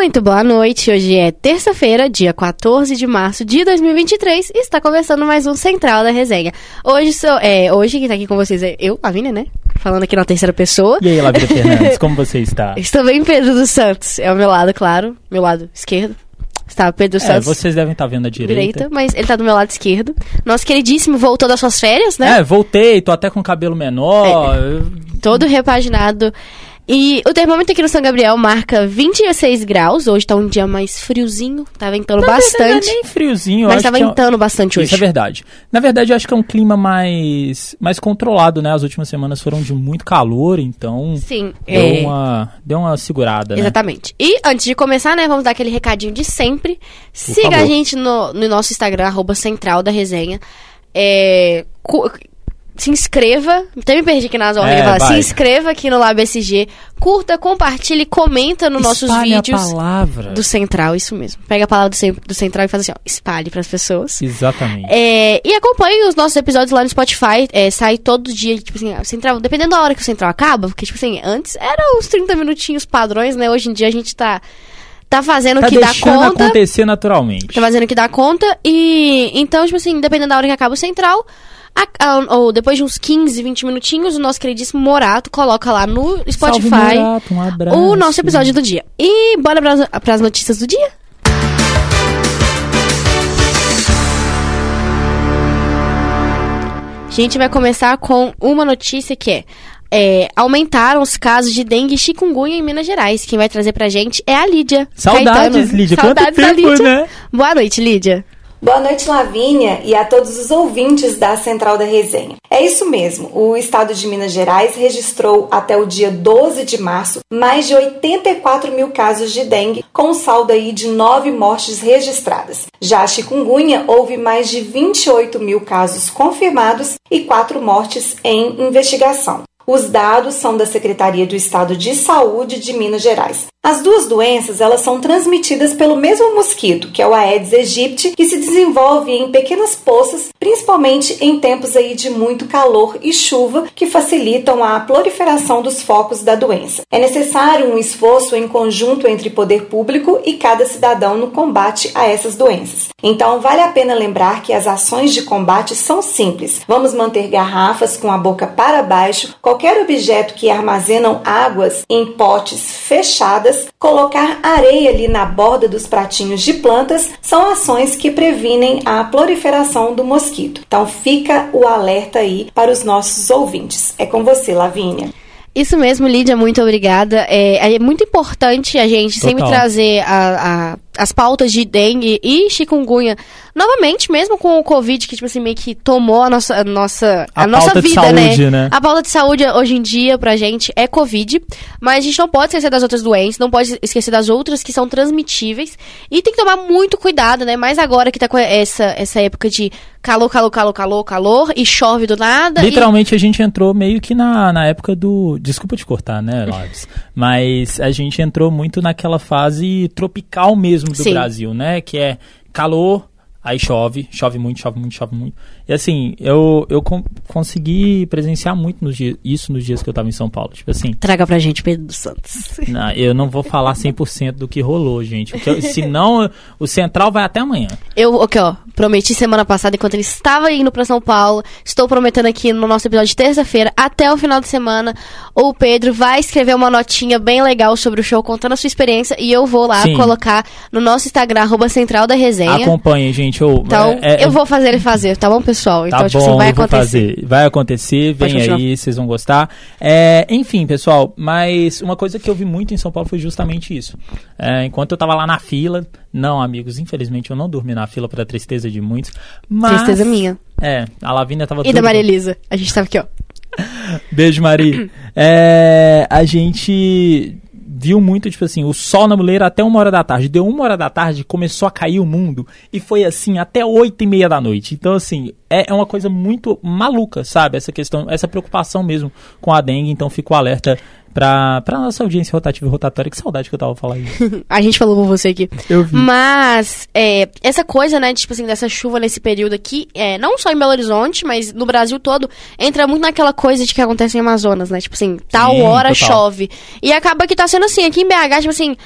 Muito boa noite. Hoje é terça-feira, dia 14 de março de 2023 e está começando mais um Central da Resenha. Hoje sou, é, hoje quem tá aqui com vocês é eu, Lavínia, né? Falando aqui na terceira pessoa. E aí, Lavínia Fernandes, como você está? Estou bem, Pedro dos Santos. É o meu lado, claro. Meu lado esquerdo. Está Pedro dos É, Santos. vocês devem estar vendo a direita. Direita, mas ele tá do meu lado esquerdo. Nosso queridíssimo voltou das suas férias, né? É, voltei, tô até com cabelo menor. eu- todo repaginado. E o termômetro aqui no São Gabriel marca 26 graus. Hoje tá um dia mais friozinho, tá ventando Na bastante. Não é nem friozinho, mas tá é um- ventando bastante hoje. Isso é verdade. Na verdade, eu acho que é um clima mais, mais controlado, né? As últimas semanas foram de muito calor, então Sim, deu, é, uma, deu uma segurada, né? exatamente. E antes de começar, né, vamos dar aquele recadinho de sempre. Siga favor. a gente no, no nosso Instagram, arroba Central da Resenha. É, se inscreva. Até me perdi aqui nas ordens. É, fala, se inscreva aqui no Lab SG. Curta, compartilhe, comenta nos nossos vídeos. a palavra. Do Central, isso mesmo. Pega a palavra do, do Central e faz assim, ó, espalhe pras pessoas. Exatamente. É, e acompanhe os nossos episódios lá no Spotify. É, sai todo dia, tipo assim, Central, dependendo da hora que o Central acaba, porque, tipo assim, antes eram os 30 minutinhos padrões, né? Hoje em dia a gente tá, tá fazendo o Tá que dá deixando conta. acontecer naturalmente. Tá fazendo o que dá conta. E então, tipo assim, dependendo da hora que acaba o Central. a- a- ou depois de uns 15, 20 minutinhos, o nosso queridíssimo Morato coloca lá no Spotify Salve, Morato, um abraço. o nosso episódio do dia. E bora pras, pras notícias do dia? A gente vai começar com uma notícia que é, é, aumentaram os casos de dengue e chikungunya em Minas Gerais. Quem vai trazer pra gente é a Lídia. Saudades, Caetano. Lídia. Saudades Quanto tempo, Lídia. né? Boa noite, Lídia. Boa noite, Lavínia, e a todos os ouvintes da Central da Resenha. É isso mesmo, o estado de Minas Gerais registrou até o dia 12 de março mais de 84 mil casos de dengue, com um saldo aí de 9 mortes registradas. Já a chikungunya, houve mais de 28 mil casos confirmados e 4 mortes em investigação. Os dados são da Secretaria do Estado de Saúde de Minas Gerais. As duas doenças elas são transmitidas pelo mesmo mosquito, que é o Aedes aegypti, que se desenvolve em pequenas poças, principalmente em tempos aí de muito calor e chuva, que facilitam a proliferação dos focos da doença. É necessário um esforço em conjunto entre poder público e cada cidadão no combate a essas doenças. Então, vale a pena lembrar que as ações de combate são simples. Vamos manter garrafas com a boca para baixo, qualquer objeto que armazenam águas em potes fechadas, colocar areia ali na borda dos pratinhos de plantas são ações que previnem a proliferação do mosquito. Então, fica o alerta aí para os nossos ouvintes. É com você, Lavínia. Isso mesmo, Lídia, muito obrigada. É, é muito importante a gente sempre Total. trazer a- a- as pautas de dengue e chikungunya novamente, mesmo com o Covid, que, tipo assim, meio que tomou a nossa, a nossa, a A nossa vida, saúde, né? A pauta de saúde hoje em dia pra gente é Covid, mas a gente não pode esquecer das outras doenças, não pode esquecer das outras que são transmitíveis e tem que tomar muito cuidado, né? Mais agora que tá com essa, essa época de calor, calor, calor, calor, calor e chove do nada. e- Literalmente a gente entrou meio que na, na época do. Desculpa te cortar, né, Laves? Mas a gente entrou muito naquela fase tropical mesmo do Sim. Brasil, né? Que é calor, aí chove, chove muito, chove muito, chove muito. E assim, eu, eu con- consegui presenciar muito nos dias, isso nos dias que eu tava em São Paulo. Tipo assim, Traga pra gente, Pedro dos Santos. não, eu não vou falar 100% do que rolou, gente. Porque senão o Central vai até amanhã. Eu, ok, ó, prometi semana passada, enquanto ele estava indo pra São Paulo, estou prometendo aqui no nosso episódio de terça-feira, até o final de semana, o Pedro vai escrever uma notinha bem legal sobre o show, contando a sua experiência, e eu vou lá Sim. colocar no nosso Instagram, arroba central da resenha. Acompanhem, gente. Eu, Então, é- é- eu vou fazer ele fazer, tá bom, pessoal? Então, tá tipo bom, vai acontecer. fazer. Vai acontecer, vem aí, vocês vão gostar. É, enfim, pessoal, mas uma coisa que eu vi muito em São Paulo foi justamente isso. É, enquanto eu tava lá na fila, não, amigos, infelizmente eu não dormi na fila pra tristeza de muitos. Mas, Tristeza minha. É, a Lavínia tava E da Maria Elisa. A gente tava aqui, ó. Beijo, Mari. É, a gente viu muito, tipo assim, o sol na muleira até uma hora da tarde. Deu uma hora da tarde, começou a cair o mundo. E foi assim até oito e meia da noite. Então, assim, é, é uma coisa muito maluca, sabe? Essa questão, essa preocupação mesmo com a dengue. Então, fico alerta pra, pra nossa audiência rotativa e rotatória. Que saudade que eu tava falando isso. A gente falou por você aqui. Eu vi. Mas, é, essa coisa, né, tipo assim, dessa chuva nesse período aqui, é, não só em Belo Horizonte, mas no Brasil todo, entra muito naquela coisa de que acontece em Amazonas, né? Tipo assim, tal Sim, hora total. chove. E acaba que tá sendo assim, aqui em BH, tipo assim,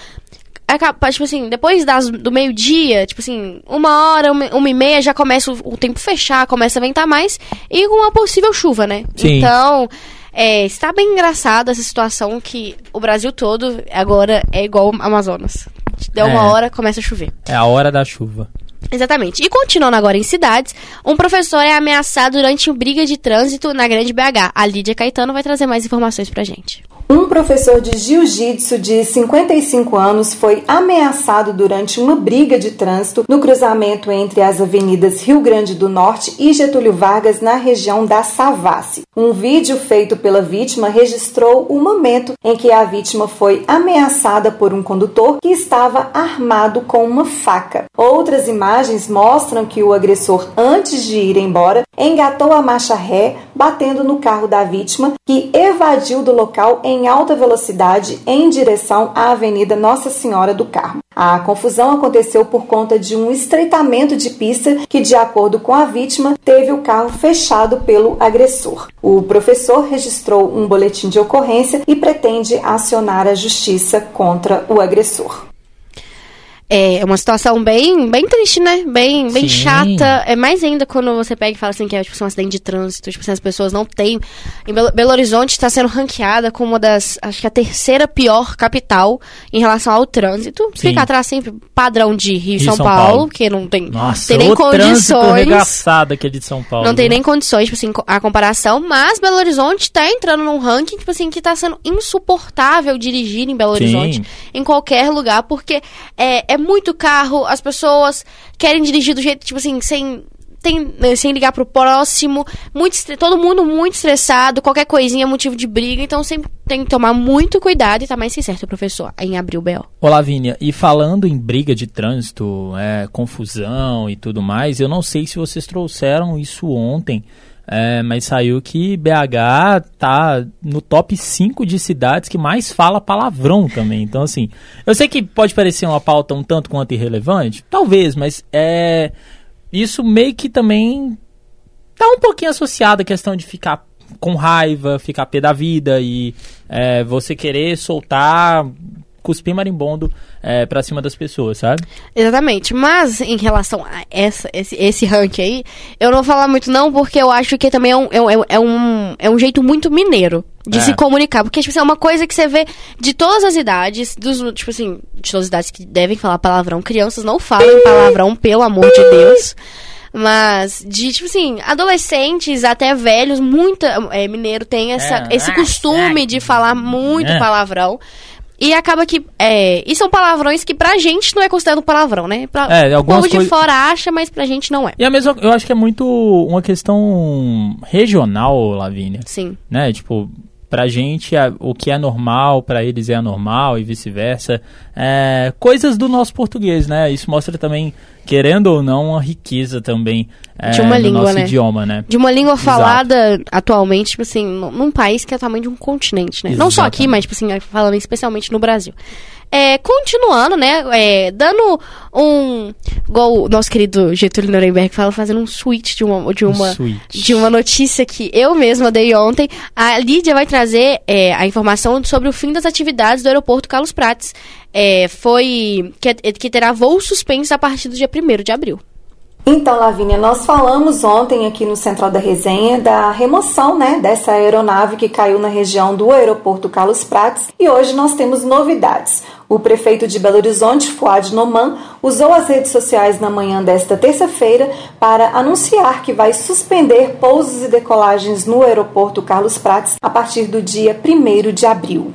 acaba, tipo assim, depois das, do meio-dia, tipo assim, uma hora, uma, uma e meia, já começa o, o tempo fechar, começa a ventar mais, e com uma possível chuva, né? Sim. Então, é, está bem engraçada essa situação que o Brasil todo agora é igual ao Amazonas. Deu uma É. hora, começa a chover. É a hora da chuva. Exatamente. E continuando agora em cidades, um professor é ameaçado durante uma briga de trânsito na Grande BH. A Lídia Caetano vai trazer mais informações pra gente. Um professor de jiu-jitsu de 55 anos foi ameaçado durante uma briga de trânsito no cruzamento entre as avenidas Rio Grande do Norte e Getúlio Vargas, na região da Savassi. Um vídeo feito pela vítima registrou o momento em que a vítima foi ameaçada por um condutor que estava armado com uma faca. Outras imagens mostram que o agressor, antes de ir embora, engatou a marcha ré, batendo no carro da vítima, que evadiu do local em alta velocidade em direção à Avenida Nossa Senhora do Carmo. A confusão aconteceu por conta de um estreitamento de pista que, de acordo com a vítima, teve o carro fechado pelo agressor. O professor registrou um boletim de ocorrência e pretende acionar a justiça contra o agressor. É uma situação bem, bem triste, né? Bem, bem Sim. chata. É mais ainda quando você pega e fala assim que é tipo, um acidente de trânsito. Tipo assim, as pessoas não têm. Em Belo, Belo Horizonte está sendo ranqueada como uma das. Acho que a terceira pior capital em relação ao trânsito. Sim. Fica atrás sempre padrão de Rio e Rio São, São Paulo, Paulo. que não tem, Nossa, tem nem condições. aquele de São Paulo. Não tem viu? nem condições, tipo assim, a comparação, mas Belo Horizonte tá entrando num ranking, tipo assim, que tá sendo insuportável dirigir em Belo Sim. Horizonte, em qualquer lugar, porque é, é muito carro, as pessoas querem dirigir do jeito, tipo assim, sem. Tem, né, sem ligar pro próximo, muito todo mundo muito estressado, qualquer coisinha é motivo de briga, então sempre tem que tomar muito cuidado e tá mais que certo, professor, em abrir o B.O. Ô Lavínia, e falando em briga de trânsito, é, confusão e tudo mais, eu não sei se vocês trouxeram isso ontem, é, mas saiu que BH tá no top 5 de cidades que mais fala palavrão também. Então, assim, eu sei que pode parecer uma pauta um tanto quanto irrelevante, talvez, mas é, isso meio que também tá um pouquinho associado à questão de ficar com raiva, ficar pé da vida e é, você querer soltar cuspir marimbondo é, pra cima das pessoas, sabe? Exatamente. Mas em relação a essa, esse, esse ranking aí, eu não vou falar muito não, porque eu acho que também é um, é um, é um, é um jeito muito mineiro de É. se comunicar. Porque, tipo assim, é uma coisa que você vê de todas as idades, dos, tipo assim, de todas as idades que devem falar palavrão. Crianças não falam palavrão, pelo amor de Deus. Mas, de, tipo assim, adolescentes até velhos, muita. É, mineiro tem essa, É. esse costume de falar muito É. palavrão. E acaba que. É, e são palavrões que pra gente não é considerado palavrão, né? Pra, É, o povo de fora acha, mas pra gente não é. E a mesma, eu acho que é muito uma questão regional, Lavínia, Sim. né? Tipo, pra gente a- o que é normal, pra eles é anormal e vice-versa. É, coisas do nosso português, né? Isso mostra também, querendo ou não, uma riqueza também é, De uma no língua, nosso né? idioma, né? De uma língua Exato. falada atualmente, tipo assim, num país que é o tamanho de um continente, né? Não só aqui, Exatamente. mas, tipo assim, falando especialmente no Brasil. É, continuando, né? é, dando um. Igual o nosso querido Getúlio Nuremberg fala, fazendo um switch de uma. De uma Um de uma notícia que eu mesma dei ontem. A Lídia vai trazer é, a informação sobre o fim das atividades do aeroporto Carlos Prates. É, foi. Que, que terá voos suspensos a partir do dia 1 de abril. Então, Lavínia, nós falamos ontem aqui no Central da Resenha da remoção né, dessa aeronave que caiu na região do aeroporto Carlos Prates e hoje nós temos novidades. O prefeito de Belo Horizonte, Fuad Noman, usou as redes sociais na manhã desta terça-feira para anunciar que vai suspender pousos e decolagens no aeroporto Carlos Prates a partir do dia 1 de abril.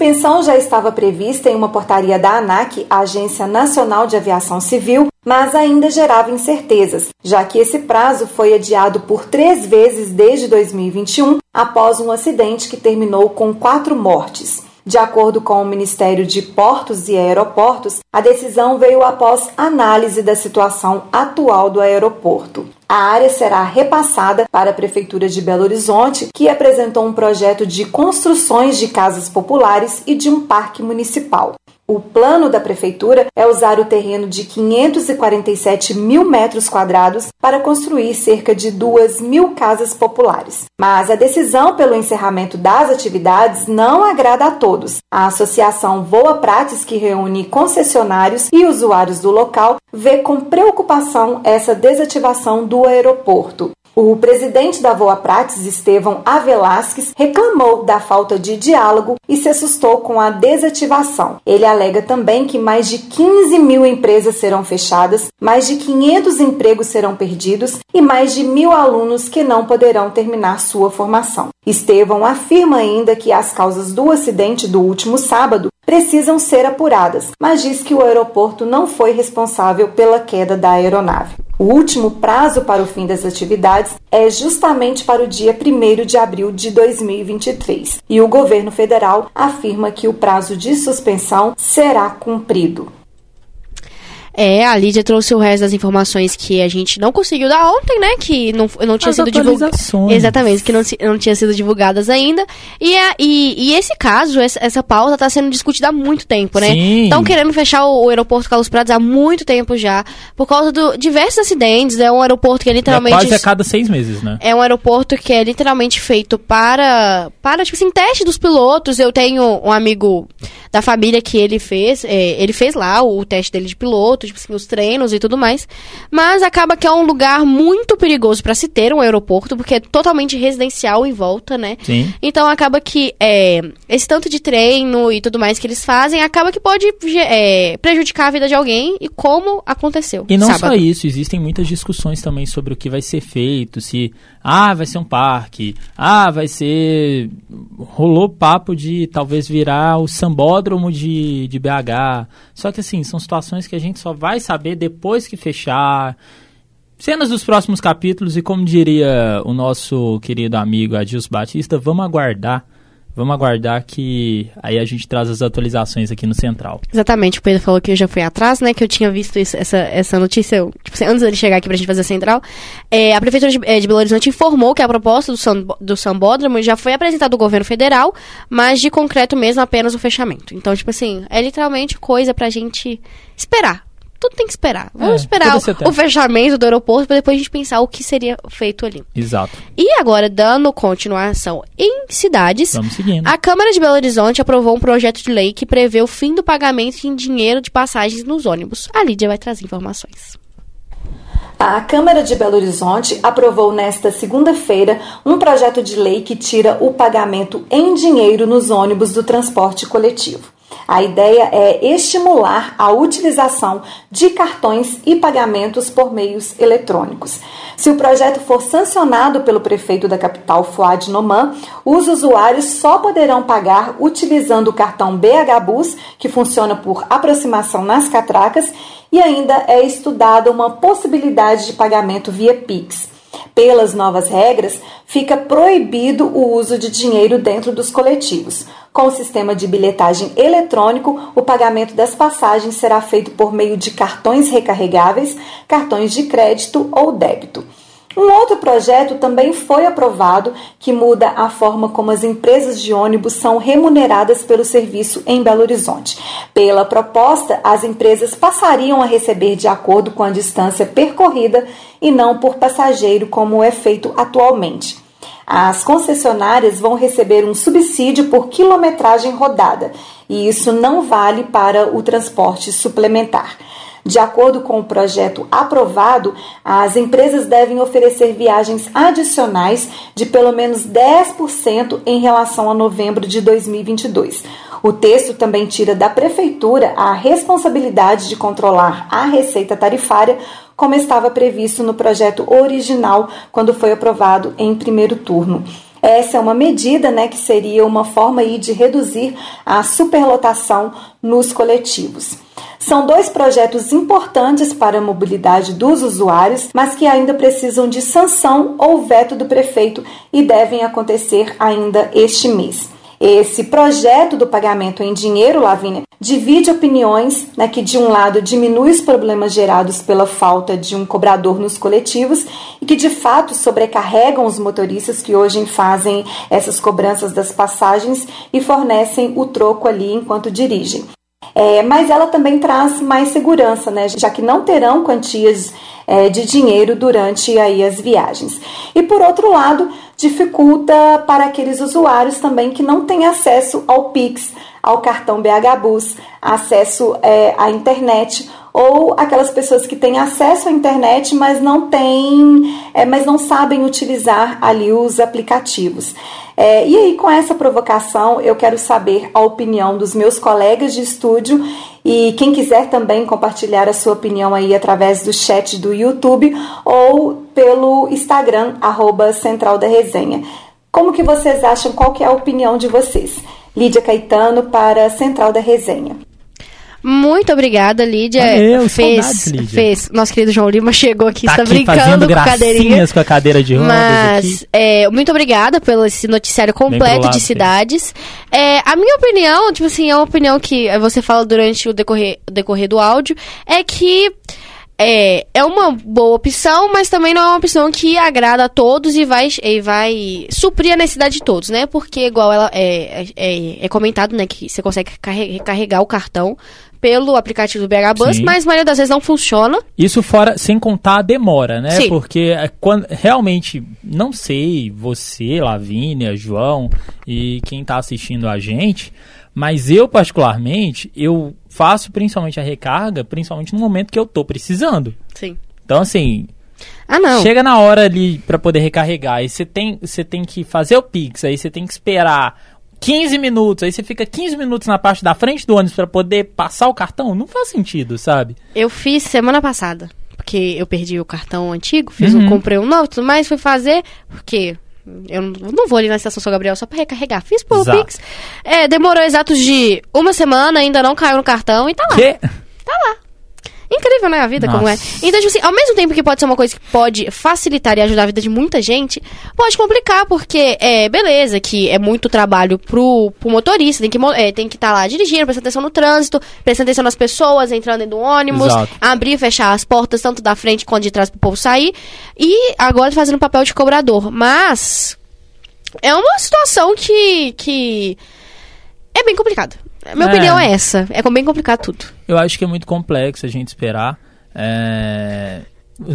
Suspensão já estava prevista em uma portaria da ANAC, a Agência Nacional de Aviação Civil, mas ainda gerava incertezas, já que esse prazo foi adiado por três vezes desde 2021, após um acidente que terminou com quatro mortes. De acordo com o Ministério de Portos e Aeroportos, a decisão veio após análise da situação atual do aeroporto. A área será repassada para a Prefeitura de Belo Horizonte, que apresentou um projeto de construções de casas populares e de um parque municipal. O plano da prefeitura é usar o terreno de 547 mil metros quadrados para construir cerca de 2 mil casas populares. Mas a decisão pelo encerramento das atividades não agrada a todos. A associação Voa Prates, que reúne concessionários e usuários do local, vê com preocupação essa desativação do aeroporto. O presidente da Voa Prates, Estevão Avelasques, reclamou da falta de diálogo e se assustou com a desativação. Ele alega também que mais de 15 mil empresas serão fechadas, mais de 500 empregos serão perdidos e mais de mil alunos que não poderão terminar sua formação. Estevão afirma ainda que as causas do acidente do último sábado precisam ser apuradas, mas diz que o aeroporto não foi responsável pela queda da aeronave. O último prazo para o fim das atividades é justamente para o dia 1 de abril de 2023, e o governo federal afirma que o prazo de suspensão será cumprido. É, a Lídia trouxe o resto das informações que a gente não conseguiu dar ontem, né? Que não, não tinha As sido divulgadas. Exatamente, que não, não tinha sido divulgadas ainda. E, a, e, e esse caso, essa, essa pauta está sendo discutida há muito tempo, né? Estão querendo fechar o, o, aeroporto Carlos Prados há muito tempo já, por causa de diversos acidentes. É um aeroporto que é literalmente. É quase a cada seis meses, né? É um aeroporto que é literalmente feito para, para tipo assim, teste dos pilotos. Eu tenho um amigo da família que ele fez, é, ele fez lá o, o teste dele de piloto, tipo assim, os treinos e tudo mais. Mas acaba que é um lugar muito perigoso para se ter um aeroporto, porque é totalmente residencial em volta, né? Sim. Então acaba que é, esse tanto de treino e tudo mais que eles fazem, acaba que pode é, prejudicar a vida de alguém e como aconteceu. E não sábado. só isso, existem muitas discussões também sobre o que vai ser feito, se ah, vai ser um parque, ah, vai ser. Rolou papo de talvez virar o sambódromo de, de BH. Só que assim, são situações que a gente só vai saber depois que fechar. Cenas dos próximos capítulos, e como diria o nosso querido amigo Adilson Batista, vamos aguardar Vamos aguardar que aí a gente traz as atualizações aqui no Central. Exatamente, o Pedro falou que eu já fui atrás, né? Que eu tinha visto isso, essa, essa notícia, eu, tipo, assim, antes dele chegar aqui pra gente fazer a Central. É, a Prefeitura de, é, de, Belo Horizonte informou que a proposta do, Sam, do Sambódromo já foi apresentada ao governo federal, mas de concreto mesmo apenas o fechamento. Então, tipo assim, é literalmente coisa pra gente esperar tudo tem que esperar. Vamos é, esperar o, o, fechamento do aeroporto para depois a gente pensar o que seria feito ali. Exato. E agora, dando continuação em cidades, Vamos seguindo. a Câmara de Belo Horizonte aprovou um projeto de lei que prevê o fim do pagamento em dinheiro de passagens nos ônibus. A Lídia vai trazer informações. A Câmara de Belo Horizonte aprovou nesta segunda-feira um projeto de lei que tira o pagamento em dinheiro nos ônibus do transporte coletivo. A ideia é estimular a utilização de cartões e pagamentos por meios eletrônicos. Se o projeto for sancionado pelo prefeito da capital, Fuad Noman, os usuários só poderão pagar utilizando o cartão BH Bus, que funciona por aproximação nas catracas, e ainda é estudada uma possibilidade de pagamento via Pix. Pelas novas regras, fica proibido o uso de dinheiro dentro dos coletivos. Com o sistema de bilhetagem eletrônico, o pagamento das passagens será feito por meio de cartões recarregáveis, cartões de crédito ou débito. Um outro projeto também foi aprovado que muda a forma como as empresas de ônibus são remuneradas pelo serviço em Belo Horizonte. Pela proposta, as empresas passariam a receber de acordo com a distância percorrida e não por passageiro, como é feito atualmente. As concessionárias vão receber um subsídio por quilometragem rodada, e isso não vale para o transporte suplementar. De acordo com o projeto aprovado, as empresas devem oferecer viagens adicionais de pelo menos 10% em relação a novembro de 2022. O texto também tira da Prefeitura a responsabilidade de controlar a receita tarifária, como estava previsto no projeto original quando foi aprovado em primeiro turno. Essa é uma medida né, que seria uma forma aí de reduzir a superlotação nos coletivos. São dois projetos importantes para a mobilidade dos usuários, mas que ainda precisam de sanção ou veto do prefeito e devem acontecer ainda este mês. Esse projeto do pagamento em dinheiro, Lavínia, divide opiniões, né, que de um lado diminui os problemas gerados pela falta de um cobrador nos coletivos e que de fato sobrecarregam os motoristas que hoje fazem essas cobranças das passagens e fornecem o troco ali enquanto dirigem. É, mas ela também traz mais segurança, né, já que não terão quantias é, de dinheiro durante aí as viagens. E por outro lado, dificulta para aqueles usuários também que não têm acesso ao Pix, ao cartão BH Bus, acesso é, à internet ou aquelas pessoas que têm acesso à internet, mas não têm, é, mas não sabem utilizar ali os aplicativos. É, e aí, com essa provocação, eu quero saber a opinião dos meus colegas de estúdio e quem quiser também compartilhar a sua opinião aí através do chat do YouTube ou pelo Instagram, arroba Central da Resenha. Como que vocês acham? Qual que é a opinião de vocês? Lídia Caetano para Central da Resenha. Muito obrigada, Lídia. Valeu, fez, saudades, Lídia. fez. Nosso querido João Lima chegou aqui, Tá está aqui brincando com a cadeirinha. com a cadeira de rodas Mas, aqui. é, muito obrigada pelo esse noticiário completo lado, de cidades. É, a minha opinião, tipo assim, é uma opinião que você fala durante o decorrer, decorrer do áudio, é que é, é uma boa opção, mas também não é uma opção que agrada a todos e vai, e vai suprir a necessidade de todos, né? Porque, igual ela é, é, é comentado, né, que você consegue carre- recarregar o cartão pelo aplicativo do BH Bus, Sim. mas a maioria das vezes não funciona. Isso fora, sem contar a demora, né? Sim. Porque é, quando, realmente, não sei, você, Lavínia, João e quem tá assistindo a gente, mas eu, particularmente, eu faço principalmente a recarga, principalmente no momento que eu tô precisando. Sim. Então, assim, Ah, não. chega na hora ali pra poder recarregar, aí você tem, você tem que fazer o Pix, aí você tem que esperar 15 minutos, aí você fica 15 minutos na parte da frente do ônibus pra poder passar o cartão, não faz sentido, sabe? Eu fiz semana passada, porque eu perdi o cartão antigo, fiz Uhum. um, comprei um novo tudo mais, fui fazer, porque eu não, vou ali na estação São Gabriel só pra recarregar. Fiz pelo Exato. Pix. É, demorou exatos de uma semana, ainda não caiu no cartão e tá lá. Que? Incrível, né, a vida, como é. Nossa. Então, tipo assim, ao mesmo tempo que pode ser uma coisa que pode facilitar e ajudar a vida de muita gente, pode complicar, porque, é, beleza, que é muito trabalho pro, pro motorista, tem que é, tem que estar lá dirigindo, prestando atenção no trânsito, prestando atenção nas pessoas, entrando do ônibus, Exato. abrir e fechar as portas, tanto da frente quanto de trás pro povo sair, e agora fazendo o papel de cobrador. Mas, é uma situação que, que é bem complicada. A minha É. opinião é essa, é bem complicado tudo. Eu acho que é muito complexo a gente esperar. É...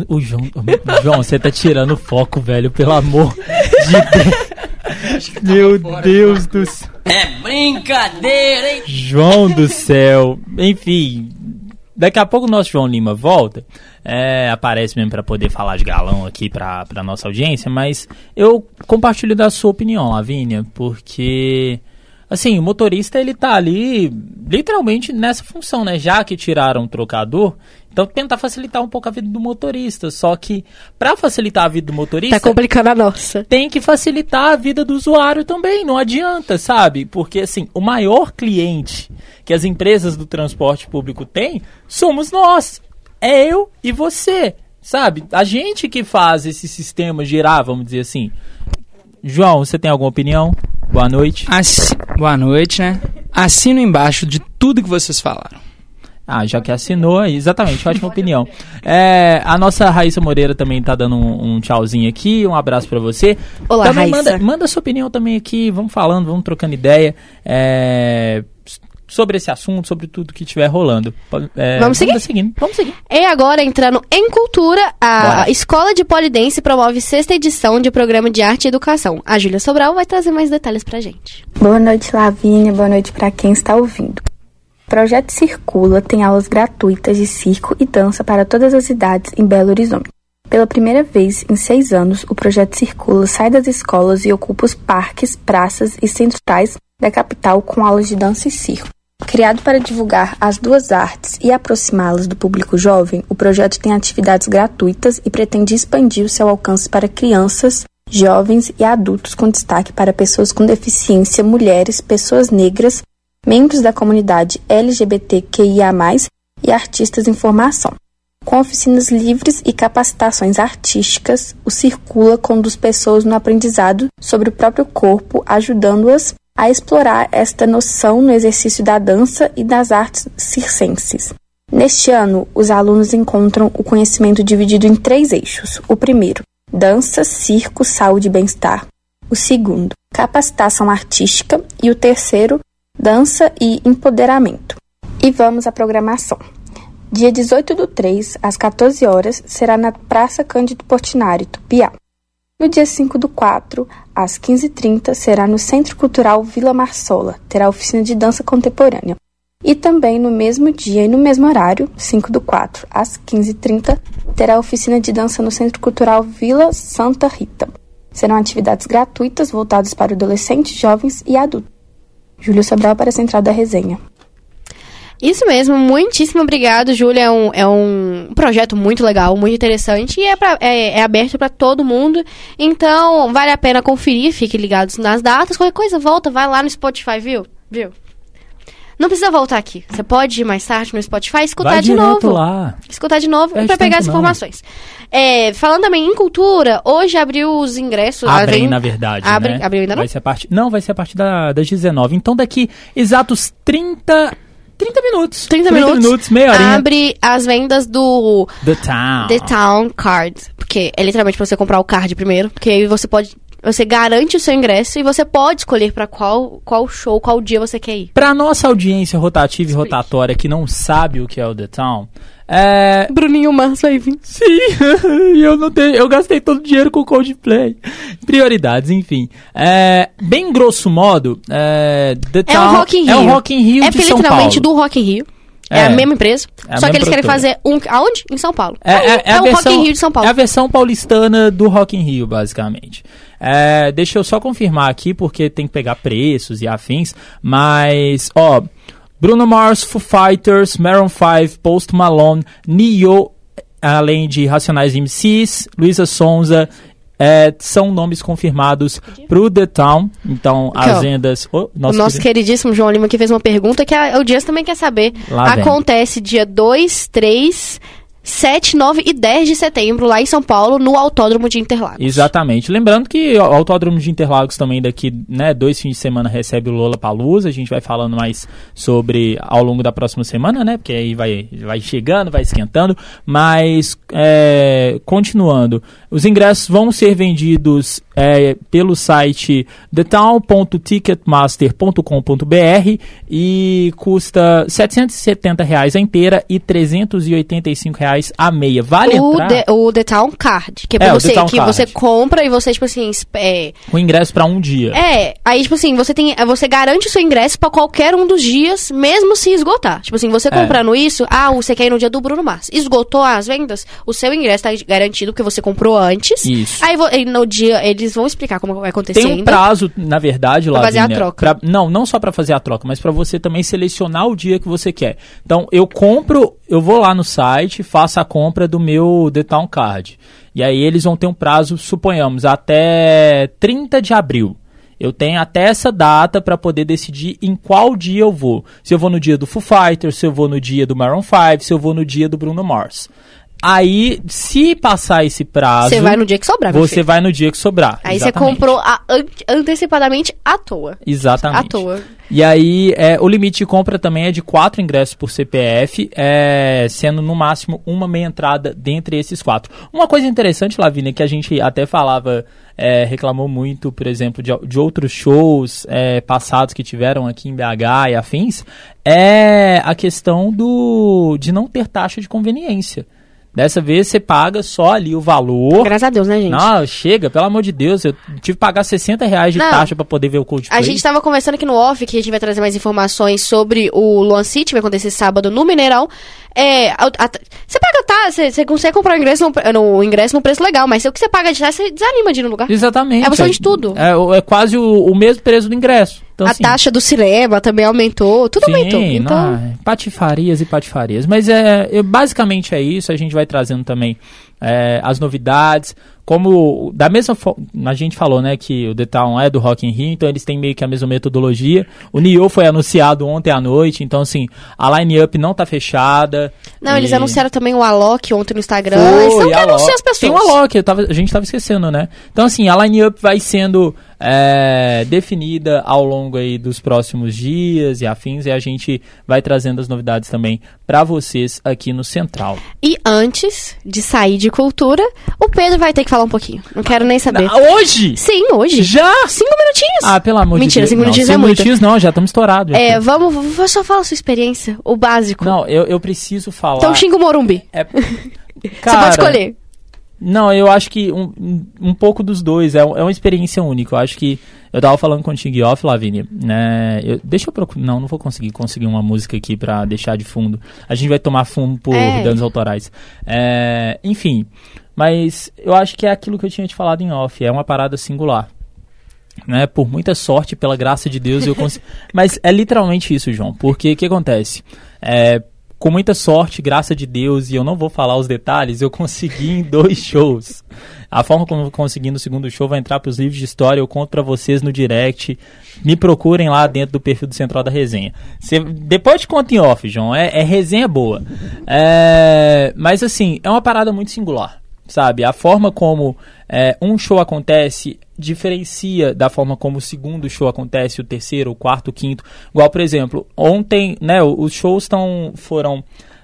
O, o João, o João, você tá tirando o foco, velho, pelo amor de Deus. Meu Deus do céu. É brincadeira, hein? João do céu. Enfim, daqui a pouco o nosso João Lima volta. É, aparece mesmo pra poder falar de galão aqui pra, pra nossa audiência, mas eu compartilho da sua opinião, Lavínia, porque assim, o motorista ele tá ali literalmente nessa função, né? Já que tiraram o trocador, então tentar facilitar um pouco a vida do motorista. Só que pra facilitar a vida do motorista, Tá complicando a nossa. tem que facilitar a vida do usuário também, não adianta, sabe? Porque assim, o maior cliente que as empresas do transporte público têm somos nós. É eu e você, sabe? A gente que faz esse sistema girar, vamos dizer assim. João, você tem alguma opinião? Boa noite. Assi- Boa noite, né? Assino embaixo de tudo que vocês falaram. Ah, já que assinou, aí, exatamente, ótima opinião. É, a nossa Raíssa Moreira também tá dando um, um tchauzinho aqui, um abraço pra você. Olá, também Raíssa. manda, manda sua opinião também aqui, vamos falando, vamos trocando ideia é, sobre esse assunto, sobre tudo que estiver rolando. É, Vamos seguir? seguindo, vamos seguir. E agora, entrando em cultura, a Bora. Escola de Polidense promove sexta edição de programa de arte e educação. A Júlia Sobral vai trazer mais detalhes pra gente. Boa noite, Lavínia. Boa noite para quem está ouvindo. O projeto Circula tem aulas gratuitas de circo e dança para todas as idades em Belo Horizonte. Pela primeira vez em seis anos, o projeto Circula sai das escolas e ocupa os parques, praças e centrais da capital com aulas de dança e circo. Criado para divulgar as duas artes e aproximá-las do público jovem, o projeto tem atividades gratuitas e pretende expandir o seu alcance para crianças, jovens e adultos, com destaque para pessoas com deficiência, mulheres, pessoas negras, membros da comunidade LGBTQIA, e artistas em formação. Com oficinas livres e capacitações artísticas, o Circula conduz pessoas no aprendizado sobre o próprio corpo, ajudando-as a explorar esta noção no exercício da dança e das artes circenses. Neste ano, os alunos encontram o conhecimento dividido em três eixos. O primeiro, dança, circo, saúde e bem-estar. O segundo, capacitação artística. E o terceiro, dança e empoderamento. E vamos à programação. Dia 18 do 3, às 14 horas, será na Praça Cândido Portinari, Tupiá. No dia 5 do 4, às 15h30, será no Centro Cultural Vila Marsola, terá oficina de dança contemporânea. E também no mesmo dia e no mesmo horário, 5 do 4, às 15h30, terá oficina de dança no Centro Cultural Vila Santa Rita. Serão atividades gratuitas voltadas para adolescentes, jovens e adultos. Júlio Sobral para a Central da Resenha. Isso mesmo, muitíssimo obrigado, Júlia. É um, é um projeto muito legal, muito interessante e é, pra, é, é aberto para todo mundo. Então, vale a pena conferir, fiquem ligados nas datas. Qualquer coisa, volta, vai lá no Spotify, viu? Viu? Não precisa voltar aqui. Você pode ir mais tarde no Spotify e escutar Vai de novo. lá. Escutar de novo para pegar as não. informações. É, falando também em cultura, hoje abriu os ingressos. Abrem, vem- na verdade, Abre, né? Abriu ainda não? Vai ser a partir, não, vai ser a partir da, das 19. Então daqui exatos 30, 30 minutos. 30 minutos. meia horinha. Abre as vendas do The Town. The Town Card. Porque é literalmente pra você comprar o card primeiro. Porque aí você pode. Você garante o seu ingresso e você pode escolher pra qual, qual show, qual dia você quer ir. Pra nossa audiência rotativa e rotatória que não sabe o que é o The Town, é... Bruninho Mans vai vir. Sim, eu não tenho, eu gastei todo o dinheiro com Coldplay. Prioridades, enfim. É, bem grosso modo, é, The É Town o Rock in Rio. é o Rock in Rio É de São literalmente Paulo. do Rock in Rio. É, É. a mesma empresa. É a só que mesma eles querem fazer um. Aonde? Em São Paulo. É, é- é a o versão, Rock in Rio de São Paulo. É a versão paulistana do Rock in Rio, basicamente. É, deixa eu só confirmar aqui, porque tem que pegar preços e afins. Mas, ó, Bruno Mars, Foo Fighters, Maroon 5, Post Malone, Neo, além de Racionais MCs, Luísa Sonza, é, são nomes confirmados pro The Town. Então, as ó. vendas... Oh, O nosso nosso querido- queridíssimo João Lima que fez uma pergunta que a, o Dias também quer saber. Lá vem. Acontece dia 2, 3, 7, 9 e 10 de setembro lá em São Paulo, no Autódromo de Interlagos. Exatamente. Lembrando que o Autódromo de Interlagos também daqui, né, dois fins de semana recebe o Lola Palusa. A gente vai falando mais sobre ao longo da próxima semana, né? Porque aí vai, vai chegando, vai esquentando. Mas é, continuando, os ingressos vão ser vendidos é, pelo site thetown.ticketmaster.com.br e custa 770 reais a inteira e 385 reais a meia. Vale o, entrar? The, o The Town Card, que é, É, pra The você, que Card. você compra e você, tipo assim, é, O ingresso para um dia. É, aí, tipo assim, você tem. Você garante o seu ingresso pra qualquer um dos dias, mesmo se esgotar. Tipo assim, você É. comprando isso, ah, você quer ir no dia do Bruno Mars. Esgotou as vendas, o seu ingresso tá garantido porque você comprou antes. Isso. Aí no dia, eles vão explicar como vai acontecer Tem um ainda. prazo, na verdade, Pra fazer a troca. pra- não, não só para fazer a troca, mas para você também selecionar o dia que você quer. Então, eu compro, eu vou lá no site, faço a compra do meu The Town Card. E aí eles vão ter um prazo, suponhamos, até 30 de abril. Eu tenho até essa data para poder decidir em qual dia eu vou. Se eu vou no dia do Foo Fighters, se eu vou no dia do Maroon 5, se eu vou no dia do Bruno Mars. Aí, se passar esse prazo, Você vai no dia que sobrar, você vai no dia que sobrar. Aí você comprou a- an- antecipadamente à toa. Exatamente. À toa. E aí, é, o limite de compra também é de quatro ingressos por CPF, é, sendo no máximo uma meia entrada dentre esses quatro. Uma coisa interessante, Lavínia, que a gente até falava, é, reclamou muito, por exemplo, de, de outros shows é, passados que tiveram aqui em BH e afins, é a questão do de não ter taxa de conveniência. Dessa vez você paga só ali o valor. Graças a Deus, né, gente? Não, chega, pelo amor de Deus. Eu tive que pagar 60 reais de Não. taxa pra poder ver o Coldplay. A gente tava conversando aqui no off que a gente vai trazer mais informações sobre o Luan City, vai acontecer sábado no Mineirão. É, a- a- você paga tá, você, você consegue comprar o ingresso no, no ingresso num preço legal, mas se o que você paga de taxa, você desanima de ir no lugar. Exatamente. É você de tudo. É, o- é quase o, o mesmo preço do ingresso. Então, a assim, taxa do cinema também aumentou, tudo sim, aumentou. Então, é patifarias e patifarias. Mas é, é- basicamente é isso. A gente vai trazendo também é, as novidades, como da mesma forma, a gente falou, né, que o The Town é do Rock in Rio, então eles têm meio que a mesma metodologia. O Nioh foi anunciado ontem à noite, então assim, a line-up não tá fechada. Não, e- eles anunciaram também o Alok ontem no Instagram. Foi, eles não querem anunciar as pessoas. Tem o Alok, eu tava- a gente tava esquecendo, né? Então, assim, a line-up vai sendo é, definida ao longo aí dos próximos dias e afins, e a gente vai trazendo as novidades também pra vocês aqui no Central. E antes de sair de cultura, o Pedro vai ter que falar um pouquinho. Não quero nem saber. Ah, hoje? Sim, hoje. Já? Cinco minutinhos. Ah, pelo amor Mentira, de Deus. cinco não, minutinhos é cinco muito. minutinhos não, já estamos estourados. É, vamos, vamos, só fala a sua experiência, o básico. Não, eu, eu preciso falar... Então xinga o Morumbi. É, Você Cara, pode escolher. Não, eu acho que um, um- pouco dos dois. É, é uma experiência única. Eu acho que. Eu tava falando contigo off, Lavínia. Né, eu- deixa eu procurar. Não, não vou conseguir conseguir uma música aqui pra deixar de fundo. A gente vai tomar fumo por É. danos autorais. É, enfim. Mas eu acho que é aquilo que eu tinha te falado em off. É uma parada singular. Né, por muita sorte, pela graça de Deus, eu consigo. Mas é literalmente isso, João. Porque o que acontece? É, com muita sorte, graça de Deus, e eu não vou falar os detalhes, eu consegui em dois shows. A forma como eu consegui no segundo show vai entrar para os livros de história, eu conto para vocês no direct. Me procurem lá dentro do perfil do Central da Resenha. Cê- depois te conto em off, João. É, é resenha boa. É, mas assim, é uma parada muito singular. Sabe? A forma como é, um show acontece diferencia da forma como o segundo show acontece, o terceiro, o quarto, o quinto. Igual, por exemplo, ontem, né, os shows estão foram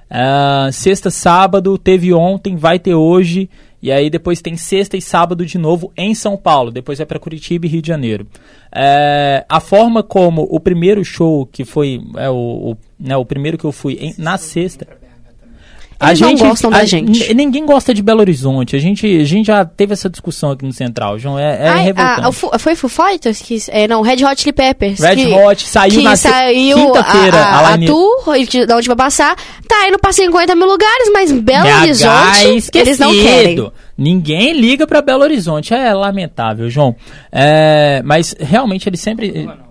ah, sexta, sábado, teve ontem, vai ter hoje, e aí depois tem sexta e sábado de novo em São Paulo, depois vai para Curitiba e Rio de Janeiro. É, a forma como o primeiro show, que foi é, o, o, né, o primeiro que eu fui em- na sexta. Eles não gostam da a- gente. n- Ninguém gosta de Belo Horizonte. A gente, a gente já teve essa discussão aqui no Central, João. É, é Ai, revoltante. o Fu- foi Foo Fighters? Que, é, não, Red Hot Chili Peppers. Red que, Hot saiu que na quinta-feira, a, a, a a tour, e da onde vai passar, tá indo pra 50 mil lugares, mas Belo BH Horizonte, eles não querem. Ninguém liga pra Belo Horizonte. É lamentável, João. É, mas realmente ele sempre. A,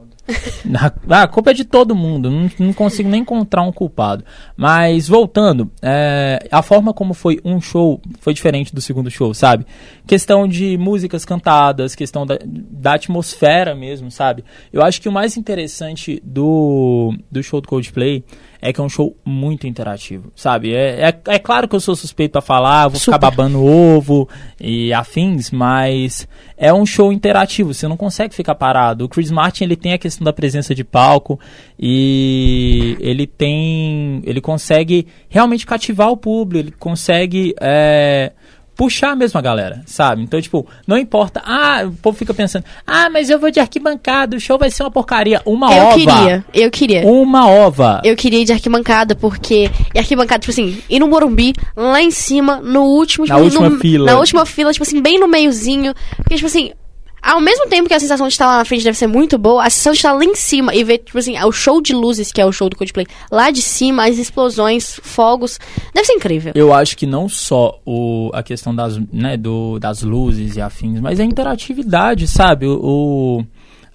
a culpa é de todo mundo. Não, não consigo nem encontrar um culpado. Mas voltando, é, a forma como foi um show foi diferente do segundo show, sabe? Questão de músicas cantadas, questão da, da atmosfera mesmo, sabe? Eu acho que o mais interessante do, do show do Coldplay é que é um show muito interativo, sabe? É, é, é claro que eu sou suspeito pra falar, vou ficar Super. babando ovo e afins, mas é um show interativo, você não consegue ficar parado. O Chris Martin, ele tem a questão da presença de palco e ele tem, ele consegue realmente cativar o público, ele consegue é, puxar mesmo a galera, sabe? Então, tipo, não importa, ah, o povo fica pensando, ah, mas eu vou de arquibancada, o show vai ser uma porcaria, uma Eu ova. queria, eu queria. Uma ova. Eu queria ir de arquibancada, porque. E arquibancada, tipo assim, ir no Morumbi, lá em cima, no último. Na tipo, última no- fila. Na última fila, tipo assim, bem no meiozinho. Porque, tipo assim. Ao mesmo tempo que a sensação de estar lá na frente deve ser muito boa, a sensação de estar lá em cima e ver, tipo assim, o show de luzes, que é o show do Coldplay, lá de cima, as explosões, fogos, deve ser incrível. Eu acho que não só o, a questão das, né, do, das luzes e afins, mas a interatividade, sabe? O, o-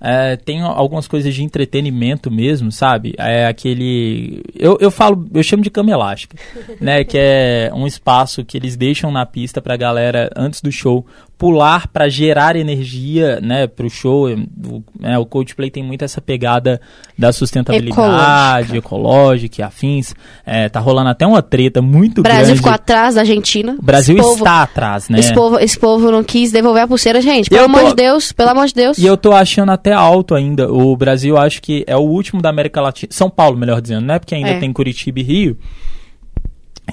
é, tem algumas coisas de entretenimento mesmo, sabe? É aquele. Eu, eu falo, eu chamo de cama elástica, né? Que é um espaço que eles deixam na pista pra galera, antes do show, pular pra gerar energia, né, pro show. O, né, o Coldplay tem muito essa pegada da sustentabilidade, ecológica e afins. É, tá rolando até uma treta muito O Brasil grande. ficou atrás da Argentina. O Brasil povo- está atrás, né? Esse povo, esse povo não quis devolver a pulseira, gente. Pelo Eu amor tô- de Deus, pelo amor de Deus. E eu tô achando até alto ainda. O Brasil acho que é o último da América Latina. São Paulo, melhor dizendo, né? Porque ainda É. tem Curitiba e Rio.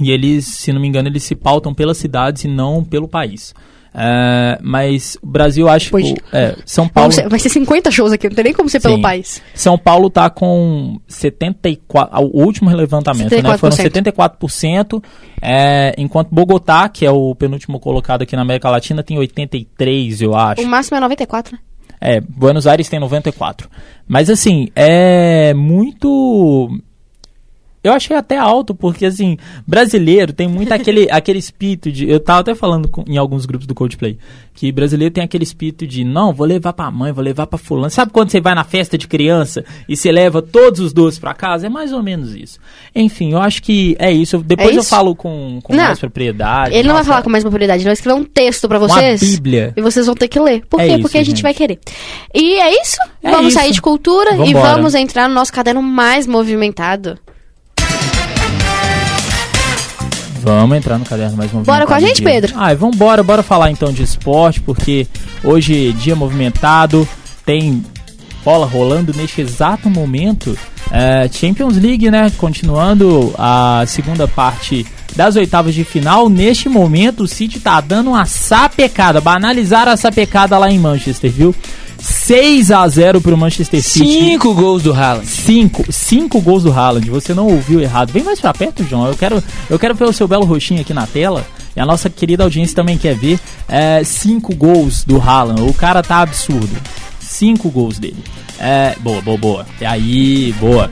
E eles, se não me engano, eles se pautam pelas cidades e não pelo país. É, mas o Brasil acho que. É, São Paulo. vai ser 50 shows aqui, não tem nem como ser pelo Sim. país. São Paulo tá com 74, o último levantamento, né? Foram 74%. 74%, é, enquanto Bogotá, que é o penúltimo colocado aqui na América Latina, tem 83, eu acho. O máximo é 94, né? É, Buenos Aires tem 94. Mas assim, é muito Eu achei até alto, porque assim, brasileiro tem muito aquele, aquele espírito de. Eu tava até falando com- em alguns grupos do Coldplay, que brasileiro tem aquele espírito de não, vou levar pra mãe, vou levar pra fulano. Sabe quando você vai na festa de criança e você leva todos os doces pra casa? É mais ou menos isso. Enfim, eu acho que é isso. Eu- Depois É eu isso? falo com, com Não. mais propriedade. Ele não vai Nossa, falar com mais propriedade, ele vai escrever um texto pra vocês. Bíblia. E vocês vão ter que ler. Por É quê? isso, Porque a gente, gente. vai querer. E é isso. É vamos isso. sair de cultura e Vambora. vamos entrar no nosso caderno mais movimentado. Vamos entrar no caderno mais movimentado. Bora com a gente. Pedro? Ah, vamos embora, bora falar então de esporte, porque hoje é dia movimentado, tem bola rolando neste exato momento. É, Champions League, né? Continuando a segunda parte das oitavas de final. Neste momento, o City tá dando uma sapecada, banalizaram a sapecada lá em Manchester, viu? 6 a 0 pro Manchester City. Cinco gols do Haaland. Cinco, cinco gols do Haaland. Você não ouviu errado. Vem mais pra perto, João. Eu quero, eu quero ver o seu belo roxinho aqui na tela. E a nossa querida audiência também quer ver. É, cinco gols do Haaland. O cara tá absurdo. Cinco gols dele. É, boa, boa, boa. E aí, boa.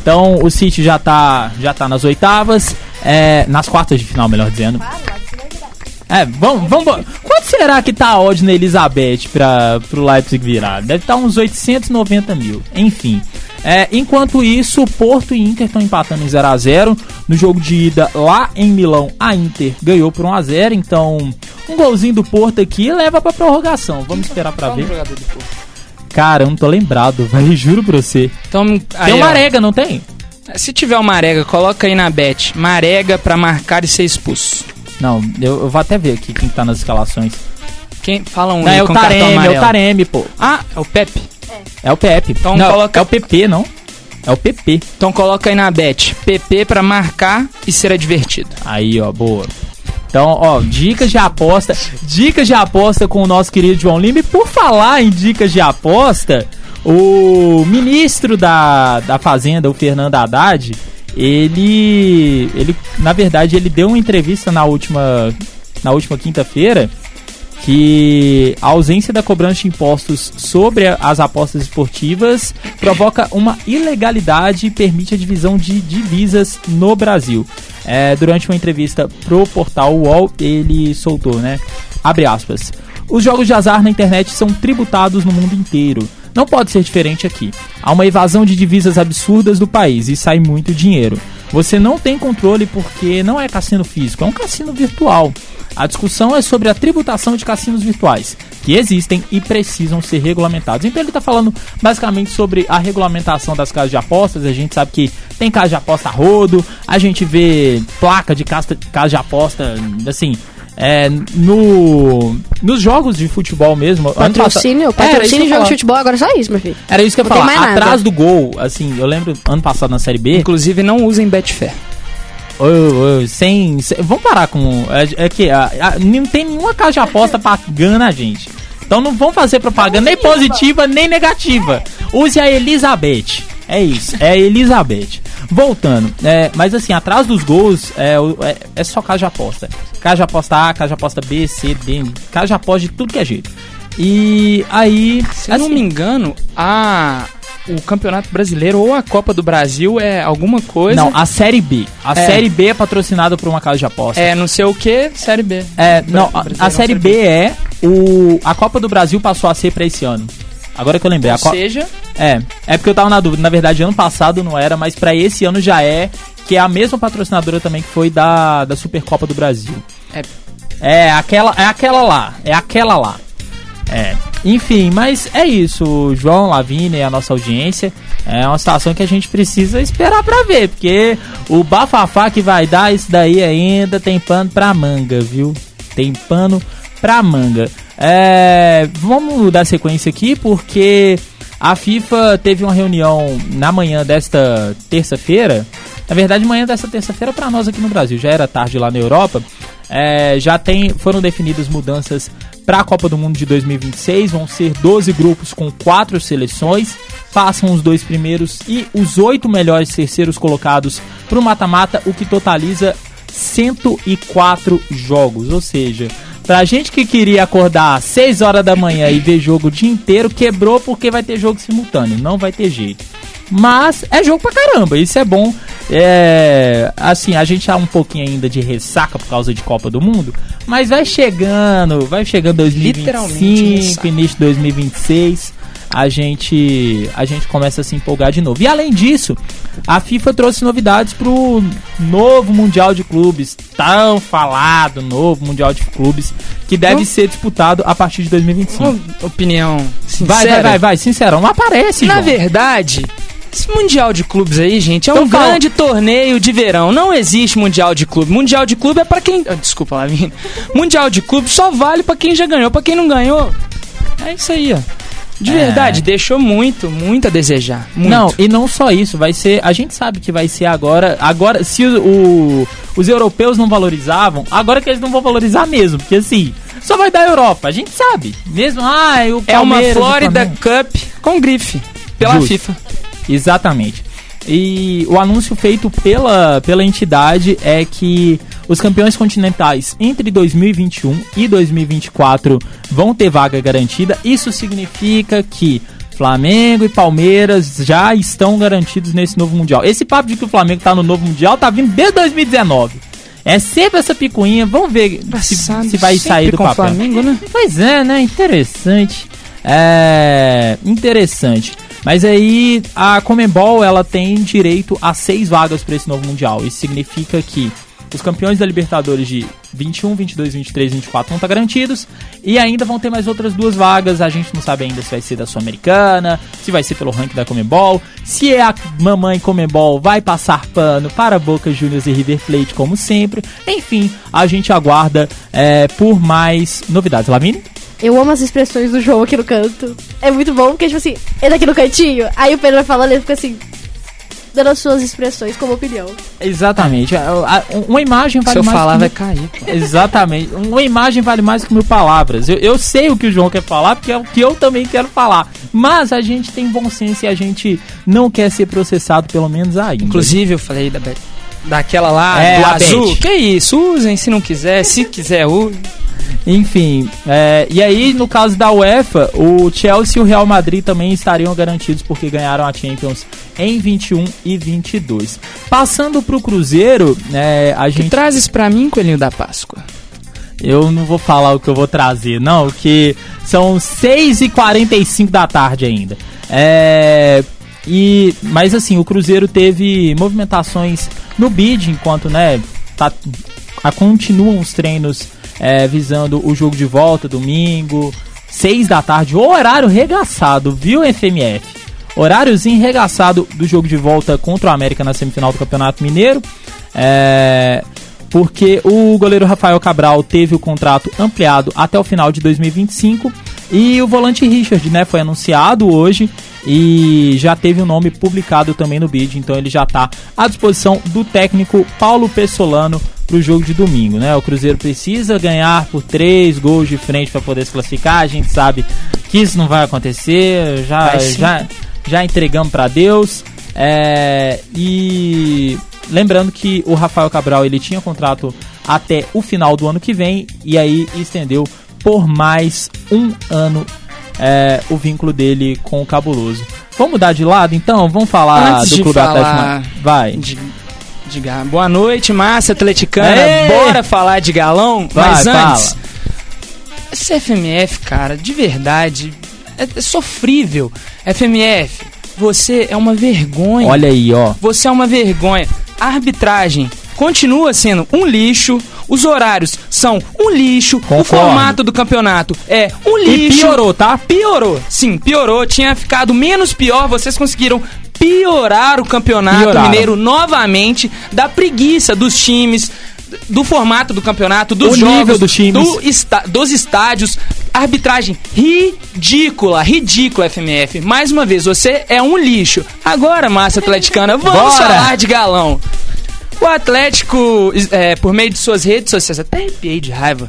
Então o City já tá, já tá nas oitavas. É, nas quartas de final, melhor dizendo. É, vamos, vamos. Quanto será que tá a odd na Elizabeth pra, pro Leipzig virar? Deve estar uns 890 mil. Enfim. É, enquanto isso, Porto e Inter estão empatando em 0 a 0 No jogo de ida lá em Milão, a Inter ganhou por 1 a 0 Então, um golzinho do Porto aqui leva pra prorrogação. Vamos esperar pra ver. Cara, eu não tô lembrado, velho. Juro pra você. Então, Tem uma arega, não tem? Se tiver uma Marega, coloca aí na bet. Marega pra marcar e ser expulso. Não, eu, eu vou até ver aqui quem tá nas escalações. Quem fala um Não, é o Taremi, é o. Taremi, pô. Ah, é o Pepe. É o Pepe. Então não, coloca- É o PP, não? É o PP. Então coloca aí na bet. PP pra marcar e ser advertido. Aí, ó, boa. Então, ó, dicas de aposta. Dicas de aposta com o nosso querido João Lima. E por falar em dicas de aposta, o ministro da, da Fazenda, o Fernando Haddad, ele. ele. Na verdade, ele deu uma entrevista na última. Na última quinta-feira. Que a ausência da cobrança de impostos sobre as apostas esportivas provoca uma ilegalidade e permite a divisão de divisas no Brasil. É, durante uma entrevista pro portal UOL, ele soltou, né? Abre aspas. Os jogos de azar na internet são tributados no mundo inteiro. Não pode ser diferente aqui. Há uma evasão de divisas absurdas do país e sai muito dinheiro. Você não tem controle porque não é cassino físico, é um cassino virtual. A discussão é sobre a tributação de cassinos virtuais, que existem e precisam ser regulamentados. Então ele está falando basicamente sobre a regulamentação das casas de apostas. A gente sabe que tem casa de aposta rodo, a gente vê placa de casa de aposta, assim, é, no, nos jogos de futebol mesmo. Patrocínio, É, patrocínio e jogo de futebol, agora é só isso, meu filho. Era isso que eu ia falar. Atrás do gol, assim, eu lembro ano passado na Série B. Inclusive, não usem Betfair. Sem, sem- Vamos parar com. É, é que a- a- não tem nenhuma casa de aposta pagando a gente. Então não vamos fazer propaganda nem positiva nem negativa. Use a Elizabeth. É isso, é a Elizabeth. Voltando, é, mas assim, atrás dos gols é, é, é só casa de aposta. De aposta A, casa de aposta B, C, D, de aposta de tudo que é jeito. E aí. Se eu não assim, me engano, a o Campeonato Brasileiro ou a Copa do Brasil é alguma coisa. Não, a Série B. A É. Série B é patrocinada por uma casa de aposta. É, não sei o que, Série B. É, não, a, a Série B é o a Copa do Brasil passou a ser pra esse ano. Agora que eu lembrei, Ou a seja, é, é porque eu tava na dúvida. Na verdade, ano passado não era, mas pra esse ano já é, que é a mesma patrocinadora também que foi da da Supercopa do Brasil. É. É aquela, é aquela lá, é aquela lá. É. Enfim, mas é isso, João, Lavínia e a nossa audiência. É uma situação que a gente precisa esperar pra ver, porque o bafafá que vai dar isso daí ainda tem pano pra manga, viu? Tem pano pra manga. É, vamos dar sequência aqui, porque a FIFA teve uma reunião na manhã desta terça-feira. Na verdade, manhã desta terça-feira para nós aqui no Brasil, já era tarde lá na Europa. É, já tem, foram definidas mudanças para a Copa do Mundo de 2026. Vão ser 12 grupos com quatro seleções. Passam os dois primeiros e os oito melhores terceiros colocados para o mata-mata, o que totaliza 104 jogos. Ou seja, pra gente que queria acordar às 6 horas da manhã e ver jogo o dia inteiro, quebrou porque vai ter jogo simultâneo. Não vai ter jeito. Mas é jogo pra caramba, isso é bom. É, assim, a gente tá um pouquinho ainda de ressaca por causa de Copa do Mundo, mas vai chegando, vai chegando Literalmente 2025, ressaca. início de 2026, a gente a gente começa a se empolgar de novo. E além disso, a FIFA trouxe novidades pro novo Mundial de Clubes, tão falado novo Mundial de Clubes, que deve Vamos- ser disputado a partir de 2025. Uma opinião sincera. Vai, vai, vai, vai, sincerão, não aparece, Na João. verdade, esse Mundial de Clubes aí, gente, é um grande torneio de verão. Não existe Mundial de Clube. Mundial de Clube é pra quem. Ah, Desculpa, Lavínia. Mundial de Clube só vale pra quem já ganhou. Pra quem não ganhou, é isso aí, ó. De É. verdade, deixou muito, muito a desejar. Muito. Não, e não só isso, vai ser. A gente sabe que vai ser agora. Agora, se o, o- os europeus não valorizavam, agora que eles não vão valorizar mesmo, porque assim, só vai dar Europa, a gente sabe. Mesmo, ah, o é uma Palmeiras, Florida. Cup com grife. Pela Justo. FIFA. Exatamente. E o anúncio feito pela, pela entidade é que os campeões continentais entre 2021 e 2024 vão ter vaga garantida. Isso significa que Flamengo e Palmeiras já estão garantidos nesse novo Mundial. Esse papo de que o Flamengo tá no novo Mundial tá vindo desde 2019. É sempre essa picuinha. Vamos ver se, se vai sair do papel. Flamengo, né? Pois é, né? Interessante. É. Interessante. Mas aí a Comembol ela tem direito a seis vagas para esse novo Mundial. Isso significa que os campeões da Libertadores de 21, 22, 23 e 24 vão estar garantidos. E ainda vão ter mais outras duas vagas. A gente não sabe ainda se vai ser da Sul-Americana, se vai ser pelo ranking da Comembol. Se é a mamãe Comembol, vai passar pano para Boca Juniors e River Plate, como sempre. Enfim, a gente aguarda é, por mais novidades. Lavine? Eu amo as expressões do João aqui no canto. É muito bom, porque, tipo assim, ele aqui no cantinho, aí o Pedro vai falando, ele fica assim, dando as suas expressões como opinião. Exatamente. A- a- Uma imagem vale Se eu mais falar, que vai cair. pô. Exatamente. Uma imagem vale mais que mil palavras. Eu, eu sei o que o João quer falar, porque é o que eu também quero falar. Mas a gente tem bom senso e a gente não quer ser processado, pelo menos ainda. Inclusive, eu falei da Beth- daquela lá, É, do azul. Beth. Que isso, usem se não quiser. Se quiser, usem. Enfim, é, e aí no caso da UEFA, o Chelsea e o Real Madrid também estariam garantidos porque ganharam a Champions em 21 e 22. Passando pro Cruzeiro, é, a Que gente trazes pra mim, Coelhinho da Páscoa? Eu não vou falar o que eu vou trazer, não, que são 6h45 da tarde ainda. É. E, mas assim, o Cruzeiro teve movimentações no bid, enquanto, né, tá, a, continuam os treinos é, visando o jogo de volta, domingo, 6 da tarde, horário regaçado, viu, FMF? Horáriozinho regaçado do jogo de volta contra o América na semifinal do Campeonato Mineiro. É, porque o goleiro Rafael Cabral teve o contrato ampliado até o final de 2025 e o volante Richard, né, foi anunciado hoje e já teve o nome publicado também no bid, então ele já está à disposição do técnico Paulo Pessolano para o jogo de domingo, né? O Cruzeiro precisa ganhar por três gols de frente para poder se classificar. A gente sabe que isso não vai acontecer, já Vai já já entregamos para Deus. É, e lembrando que o Rafael Cabral ele tinha contrato até o final do ano que vem e aí estendeu por mais um ano é, o vínculo dele com o Cabuloso. Vamos mudar de lado então? Vamos falar Antes do de Clube falar Atlético. Vai. De, diga, boa noite, massa atleticana. Ê! Bora falar de galão? Vai, Mas antes, fala. esse FMF, cara, de verdade, é, é sofrível. FMF, você é uma vergonha. Olha aí, ó. Você é uma vergonha. Arbitragem continua sendo um lixo. Os horários são um lixo. O Concordo. formato do campeonato é um E lixo. piorou, tá? Piorou. Sim, piorou. Tinha ficado menos pior. Vocês conseguiram piorar o campeonato Pioraram. mineiro novamente. Da preguiça dos times. Do formato do campeonato, dos O jogos, nível dos times. do dos estádios, arbitragem ridícula, ridícula, FMF. Mais uma vez, você é um lixo. Agora, massa atleticana, vamos Bora! falar de galão. O Atlético, é, por meio de suas redes sociais, até arrepiei de raiva.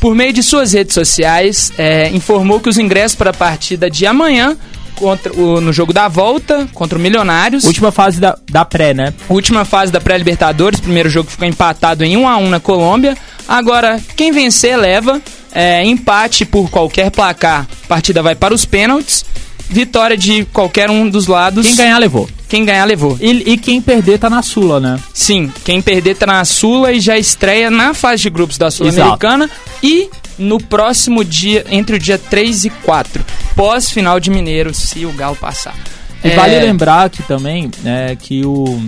Por meio de suas redes sociais, é, informou que os ingressos para a partida de amanhã, contra o- no jogo da volta, contra o Milionários, Última fase da, da pré, né? última fase da pré-Libertadores, primeiro jogo ficou empatado em 1 a 1 na Colômbia. Agora, quem vencer leva, é, empate por qualquer placar, partida vai para os pênaltis, vitória de qualquer um dos lados. Quem ganhar levou. quem ganhar levou. E, e quem perder tá na Sula, né? Sim, quem perder tá na Sula e já estreia na fase de grupos da Sul-Americana e no próximo dia, entre o dia 3 e 4, pós-final de Mineiro, se o Galo passar. E É, vale lembrar aqui também né, que o,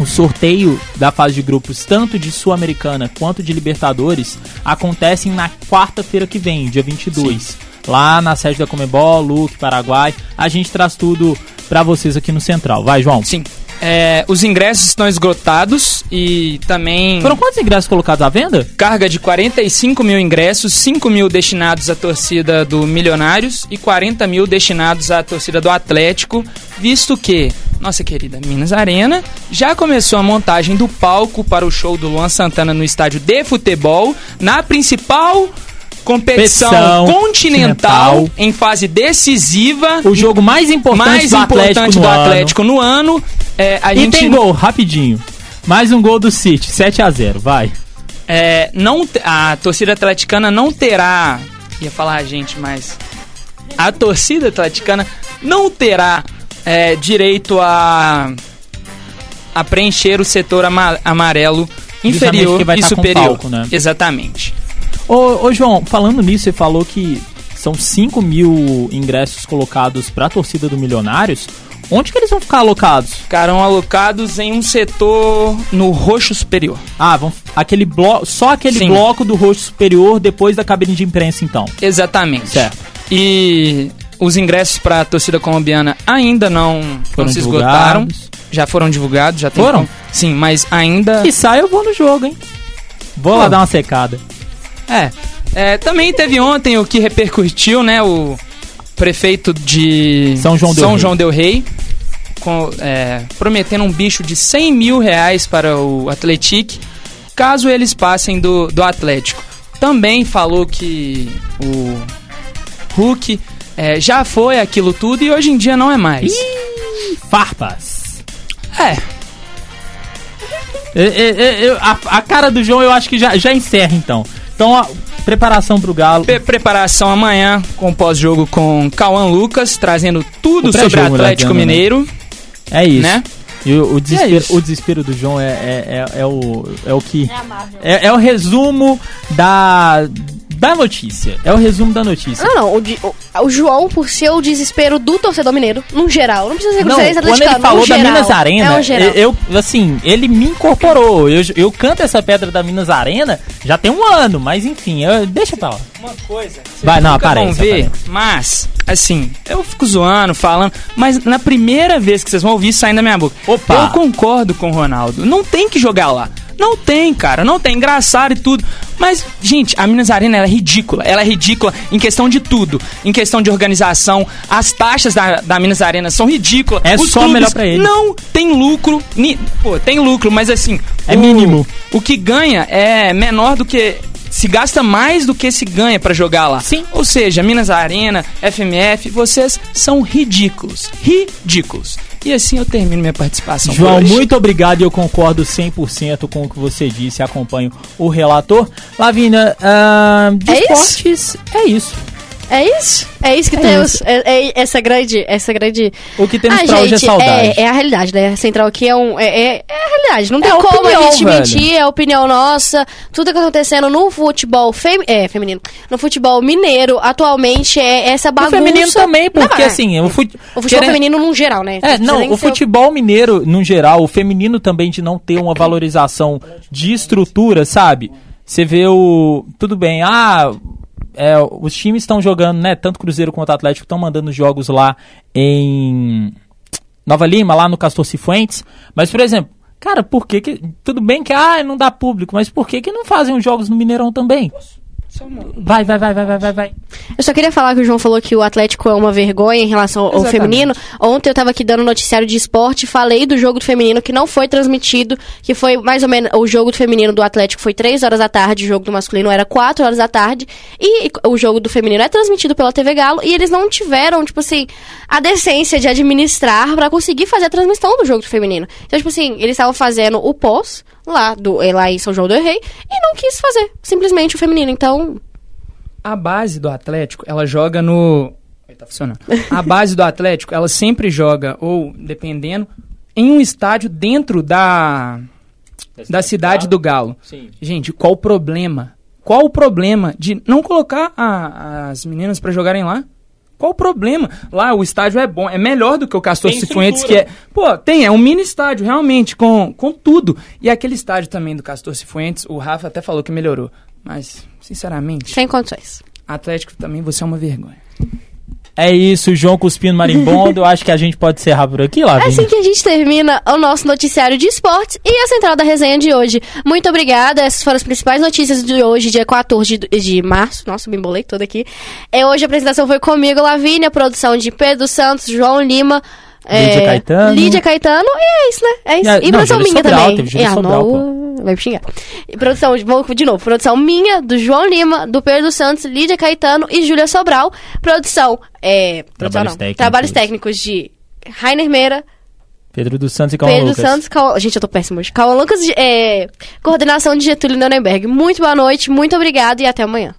o sorteio da fase de grupos, tanto de Sul-Americana quanto de Libertadores, acontecem na quarta-feira que vem, dia 22. Lá na sede da Comebol, Luque, Paraguai. A gente traz tudo pra vocês aqui no Central. Vai, João. Sim. É, os ingressos estão esgotados e também. Foram quantos ingressos colocados à venda? Carga de 45 mil ingressos, 5 mil destinados à torcida do Milionários e 40 mil destinados à torcida do Atlético, visto que nossa querida Minas Arena já começou a montagem do palco para o show do Luan Santana no estádio de futebol, na principal competição continental, continental. em fase decisiva. O jogo mais importante mais do Atlético importante no do ano. Atlético no ano. É, a E gente tem gol, rapidinho. Mais um gol do City, 7 a 0 vai. É, não, a torcida atleticana não terá. Ia falar a gente, mas. A torcida atleticana não terá é, direito a. a preencher o setor ama- amarelo inferior e tá superior. palco, né? Exatamente. Ô, ô, João, falando nisso, você falou que são 5 mil ingressos colocados pra torcida do Milionários. Onde que eles vão ficar alocados? Ficarão alocados em um setor no roxo superior. Ah, vão, aquele bloco, só aquele Sim. bloco do rosto superior depois da cabine de imprensa, então. Exatamente. Certo. E os ingressos para a torcida colombiana ainda não, não Foram se esgotaram. divulgados. Já foram divulgados, já tem Foram? como- Sim, mas ainda. Que sai eu vou no jogo, hein? Vou lá Pô. dar uma secada. É. É, Também teve ontem o que repercutiu, né? O prefeito de São João del Rei. João del Rei com- é, prometendo um bicho de 100 mil reais para o Atlético caso eles passem do, do Atlético. Também falou que o Hulk é, já foi aquilo tudo e hoje em dia não é mais. Farpas. É, É, é, é, a, a cara do João eu acho que já, já encerra, então. Então, ó, preparação pro Galo. Pre- preparação amanhã com pós-jogo com Cauã Lucas, trazendo tudo sobre né, Atlético né? Mineiro, É isso. né? E o, o desespero, isso. o desespero do João é, é, é, é o, é o que. É, é o resumo da, da notícia. É o resumo da notícia. Não, não. O, di- o- o João, por ser o desespero do torcedor mineiro, num geral. Não precisa ser Não, vocês quando ele falou da geral. Minas Arena, É eu, assim, ele me incorporou. Eu, eu canto essa pedra da Minas Arena já tem um ano, mas enfim, eu- deixa pra lá. Uma coisa. Vai, não, aparece, vão ver, aparece. mas, assim, eu fico zoando, falando, mas na primeira vez que vocês vão ouvir saindo da minha boca, Opa. eu concordo com o Ronaldo. Não tem que jogar lá. Não tem, cara, não tem. Engraçado e tudo. Mas, gente, a Minas Arena é ridícula. Ela é ridícula em questão de tudo. Em questão de organização. As taxas da, da Minas Arena são ridículas. É Os só melhor pra eles. Não tem lucro. ni- Pô, tem lucro, mas assim. É o- mínimo. O que ganha é menor do que. Se gasta mais do que se ganha pra jogar lá. Sim. Ou seja, Minas Arena, FMF, vocês são ridículos. Ridículos. E assim eu termino minha participação. João, muito obrigado e eu concordo 100% com o que você disse. Acompanho o relator. Lavínia, ah, de É isso? esportes, é isso. É isso? É isso que É temos. isso. É, é essa grande. Essa grande. O que temos ah, pra hoje é gente, saudade. É, é a realidade, né? A Central aqui é um. É, é- é a realidade. Não tem É como opinião, a gente velho. mentir, é a opinião nossa. Tudo que tá acontecendo no futebol fem, é, feminino. No futebol mineiro, atualmente, é essa O bagunça. feminino também, porque Não, assim, o, fut... O futebol querendo- feminino num geral, né? É, não, o futebol mineiro, no geral, o feminino também de não ter uma valorização de estrutura, sabe? Você vê o. Tudo bem, ah. É, os times estão jogando, né? Tanto Cruzeiro quanto Atlético estão mandando jogos lá em Nova Lima, lá no Castor Cifuentes. Mas, por exemplo, cara, por que que. Tudo bem que ah, não dá público, mas por que que não fazem os jogos no Mineirão também? Vai, vai, vai, vai, vai, vai, vai. Eu só queria falar que o João falou que o Atlético é uma vergonha em relação ao Exatamente. feminino. Ontem eu tava aqui dando noticiário de esporte, falei do jogo do feminino que não foi transmitido, que foi mais ou menos o jogo do feminino do Atlético foi 3 horas da tarde, o jogo do masculino era 4 horas da tarde, e o jogo do feminino é transmitido pela TV Galo e eles não tiveram, tipo assim, a decência de administrar pra conseguir fazer a transmissão do jogo do feminino. Então, tipo assim, eles estavam fazendo o pós lá do eh, lá em São João do Rei e não quis fazer, simplesmente o feminino. Então, A base do Atlético, ela joga no Aí tá funcionando. A base do Atlético, ela sempre joga, ou dependendo, em um estádio dentro da, da cidade do Galo. Sim. Gente, qual o problema? Qual o problema de não colocar a- as meninas pra jogarem lá? Qual o problema? Lá o estádio é bom, é melhor do que o Castor Tem Cifuentes, que é. Pô, tem, é um mini estádio, realmente, com, com tudo. E aquele estádio também do Castor Cifuentes, o Rafa até falou que melhorou. Mas, sinceramente, Sem condições. Atlético também você é uma vergonha. É isso, João Cuspino Marimbondo. Acho que a gente pode encerrar por aqui, É Lavínia. assim que a gente termina o nosso noticiário de esportes e a central da resenha de hoje. Muito obrigada. Essas foram as principais notícias de hoje, dia 14 de, de março. Nossa, me embolei toda aqui. É, hoje a apresentação foi comigo, Lavínia, produção de Pedro Santos, João Lima. Lídia é, Caetano. Lídia Caetano, e é isso, né? É isso. E a- E, não, produção minha Sobral, também. teve Júlia É, Sobral, não, vai me xingar. E produção, de- vamos de novo, produção minha, do João Lima, do Pedro Santos, Lídia Caetano e Júlia Sobral. Produção, é, Trabalhos não, técnicos. trabalhos técnicos de Rainer Meira, Pedro dos Santos e Calma Pedro Lucas. Santos, Cauã... gente, eu tô péssimo hoje. Cauã Lucas, é, coordenação de Getúlio Nuremberg. Muito boa noite, muito obrigado e até amanhã.